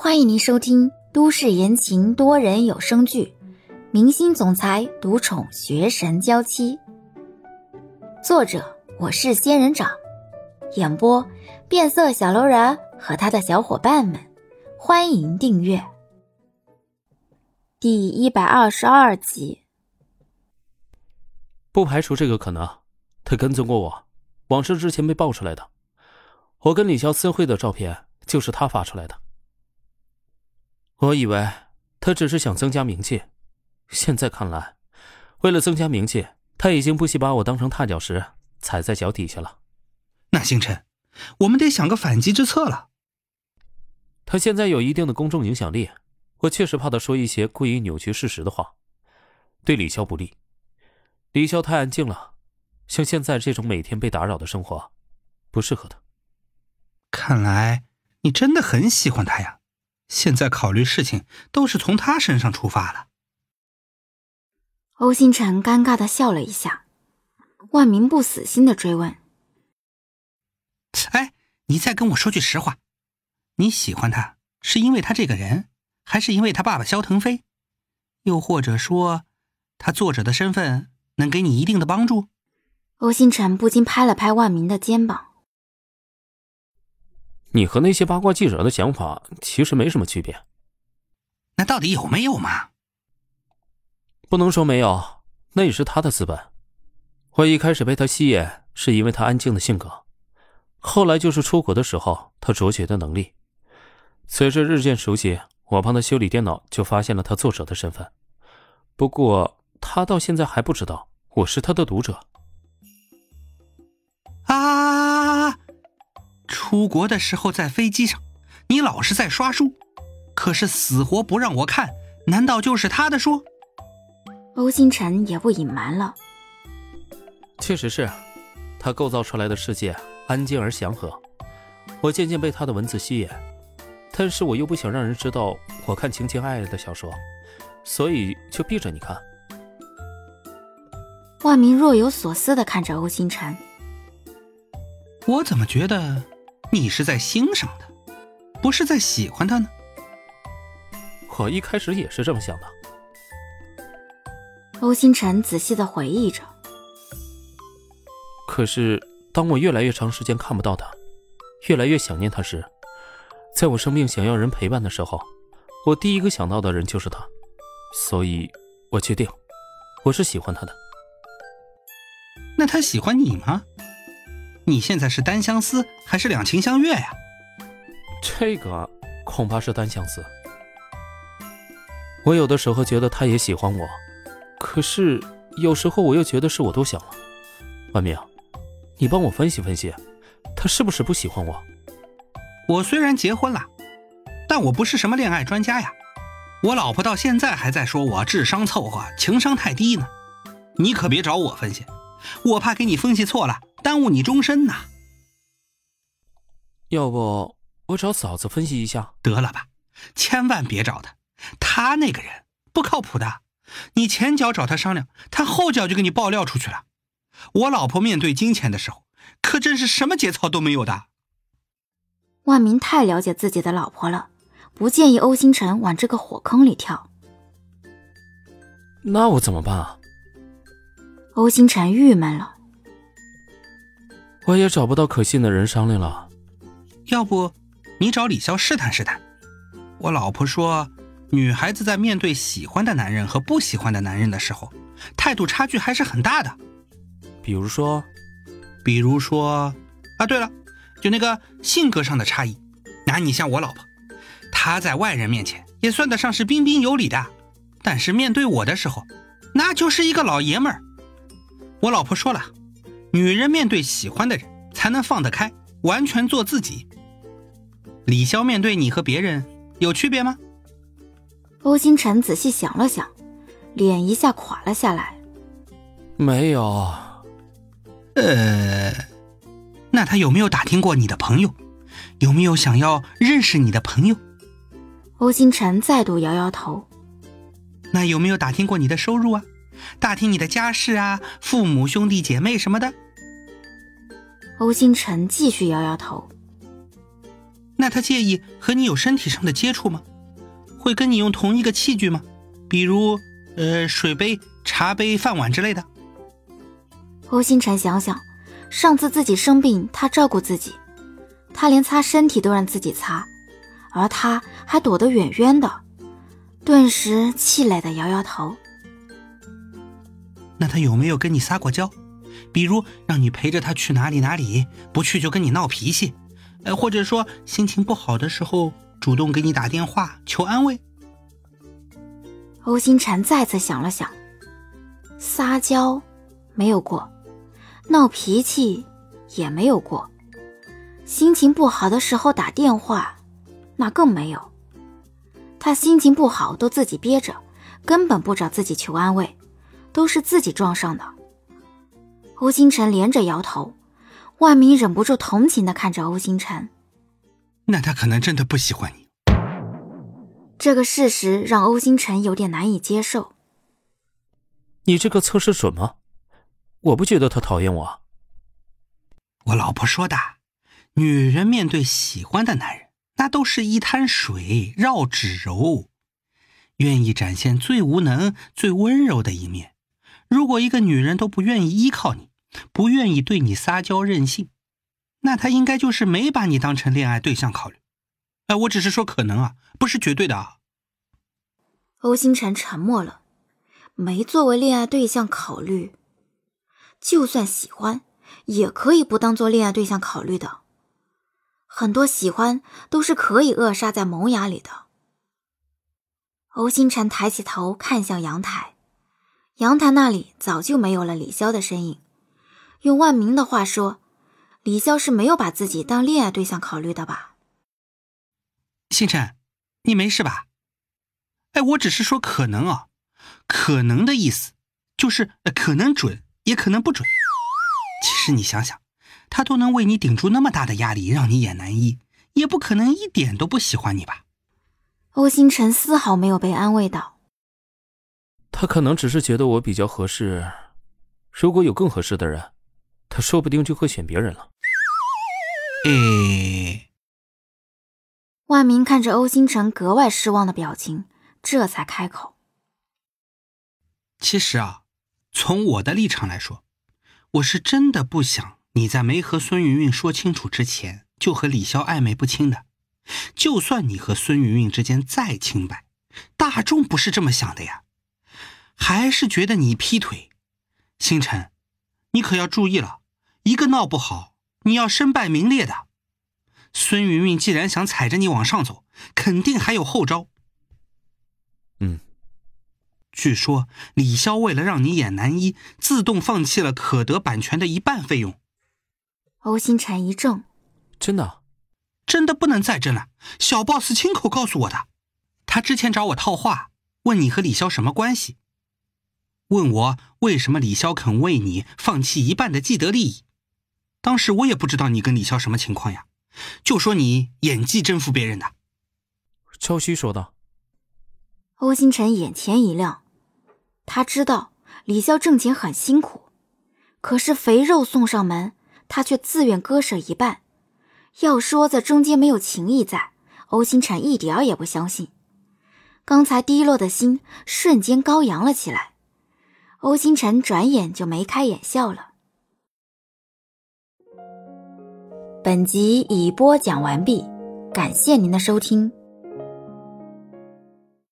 欢迎您收听都市言情多人有声剧《明星总裁独宠学神娇妻》，作者我是仙人掌，演播变色小楼人和他的小伙伴们。欢迎订阅第一百二十二集。不排除这个可能，他跟踪过我，往事之前被爆出来的。我跟李潇私会的照片就是他发出来的。我以为他只是想增加名气，现在看来，为了增加名气，他已经不惜把我当成踏脚石踩在脚底下了。那星辰，我们得想个反击之策了。他现在有一定的公众影响力，我确实怕他说一些故意扭曲事实的话，对李潇不利。李潇太安静了，像现在这种每天被打扰的生活，不适合他。看来你真的很喜欢他呀。现在考虑事情都是从他身上出发了。欧星辰尴尬的笑了一下，万明不死心的追问：“哎，你再跟我说句实话，你喜欢他是因为他这个人，还是因为他爸爸萧腾飞？又或者说，他作者的身份能给你一定的帮助？”欧星辰不禁拍了拍万明的肩膀。你和那些八卦记者的想法其实没什么区别。那到底有没有嘛？不能说没有，那也是他的资本。我一开始被他吸引，是因为他安静的性格。后来就是出国的时候，他卓绝的能力。随着日渐熟悉，我帮他修理电脑，就发现了他作者的身份。不过他到现在还不知道我是他的读者。啊！出国的时候在飞机上，你老是在刷书，可是死活不让我看，难道就是他的书？欧星辰也不隐瞒了，确实是，他构造出来的世界安静而祥和，我渐渐被他的文字吸引，但是我又不想让人知道我看情情爱爱的小说，所以就避着你看。万明若有所思的看着欧星辰，我怎么觉得？你是在欣赏他，不是在喜欢他呢？我一开始也是这么想的。欧星辰仔细的回忆着。可是，当我越来越长时间看不到他，越来越想念他时，在我生病想要人陪伴的时候，我第一个想到的人就是他，所以，我决定，我是喜欢他的。那他喜欢你吗？你现在是单相思还是两情相悦呀？这个恐怕是单相思。我有的时候觉得他也喜欢我，可是有时候我又觉得是我多想了。万明，你帮我分析分析，他是不是不喜欢我？我虽然结婚了，但我不是什么恋爱专家呀。我老婆到现在还在说我智商凑合，情商太低呢。你可别找我分析，我怕给你分析错了。耽误你终身呐！要不我找嫂子分析一下？得了吧，千万别找他，他那个人不靠谱的。你前脚找他商量，他后脚就给你爆料出去了。我老婆面对金钱的时候，可真是什么节操都没有的。万明太了解自己的老婆了，不建议欧星辰往这个火坑里跳。那我怎么办啊？欧星辰郁闷了。我也找不到可信的人商量了，要不你找李潇试探试探。我老婆说，女孩子在面对喜欢的男人和不喜欢的男人的时候，态度差距还是很大的。比如说，比如说，啊，对了，就那个性格上的差异。那你像我老婆，她在外人面前也算得上是彬彬有礼的，但是面对我的时候，那就是一个老爷们儿。我老婆说了。女人面对喜欢的人，才能放得开，完全做自己。李潇面对你和别人有区别吗？欧星辰仔细想了想，脸一下垮了下来。没有。呃，那他有没有打听过你的朋友？有没有想要认识你的朋友？欧星辰再度摇摇头。那有没有打听过你的收入啊？打听你的家事啊，父母兄弟姐妹什么的。欧星辰继续摇摇头。那他介意和你有身体上的接触吗？会跟你用同一个器具吗？比如，呃，水杯、茶杯、饭碗之类的。欧星辰想想，上次自己生病，他照顾自己，他连擦身体都让自己擦，而他还躲得远远的，顿时气馁的摇摇头。那他有没有跟你撒过娇？比如让你陪着他去哪里哪里，不去就跟你闹脾气，呃，或者说心情不好的时候主动给你打电话求安慰。欧星辰再次想了想，撒娇没有过，闹脾气也没有过，心情不好的时候打电话，那更没有。他心情不好都自己憋着，根本不找自己求安慰，都是自己撞上的。欧星辰连着摇头，万明忍不住同情的看着欧星辰。那他可能真的不喜欢你。这个事实让欧星辰有点难以接受。你这个测试准吗？我不觉得他讨厌我。我老婆说的，女人面对喜欢的男人，那都是一滩水绕指柔，愿意展现最无能、最温柔的一面。如果一个女人都不愿意依靠你，不愿意对你撒娇任性，那她应该就是没把你当成恋爱对象考虑。哎，我只是说可能啊，不是绝对的啊。欧星辰沉默了，没作为恋爱对象考虑，就算喜欢，也可以不当做恋爱对象考虑的。很多喜欢都是可以扼杀在萌芽里的。欧星辰抬起头看向阳台。阳台那里早就没有了李潇的身影。用万明的话说，李潇是没有把自己当恋爱对象考虑的吧？星辰，你没事吧？哎，我只是说可能啊，可能的意思就是可能准，也可能不准。其实你想想，他都能为你顶住那么大的压力，让你演男一，也不可能一点都不喜欢你吧？欧星辰丝毫没有被安慰到。他可能只是觉得我比较合适，如果有更合适的人，他说不定就会选别人了。诶，万明看着欧星辰格外失望的表情，这才开口：“其实啊，从我的立场来说，我是真的不想你在没和孙云云说清楚之前就和李潇暧昧不清的。就算你和孙云云之间再清白，大众不是这么想的呀。”还是觉得你劈腿，星辰，你可要注意了，一个闹不好，你要身败名裂的。孙云云既然想踩着你往上走，肯定还有后招。嗯，据说李潇为了让你演男一，自动放弃了可得版权的一半费用。欧星辰一怔，真的？真的不能再真了。小 boss 亲口告诉我的，他之前找我套话，问你和李潇什么关系。问我为什么李潇肯为你放弃一半的既得利益？当时我也不知道你跟李潇什么情况呀，就说你演技征服别人的。赵熙说道。欧星辰眼前一亮，他知道李潇挣钱很辛苦，可是肥肉送上门，他却自愿割舍一半。要说在中间没有情谊在，欧星辰一点儿也不相信。刚才低落的心瞬间高扬了起来。欧星辰转眼就眉开眼笑了。本集已播讲完毕，感谢您的收听。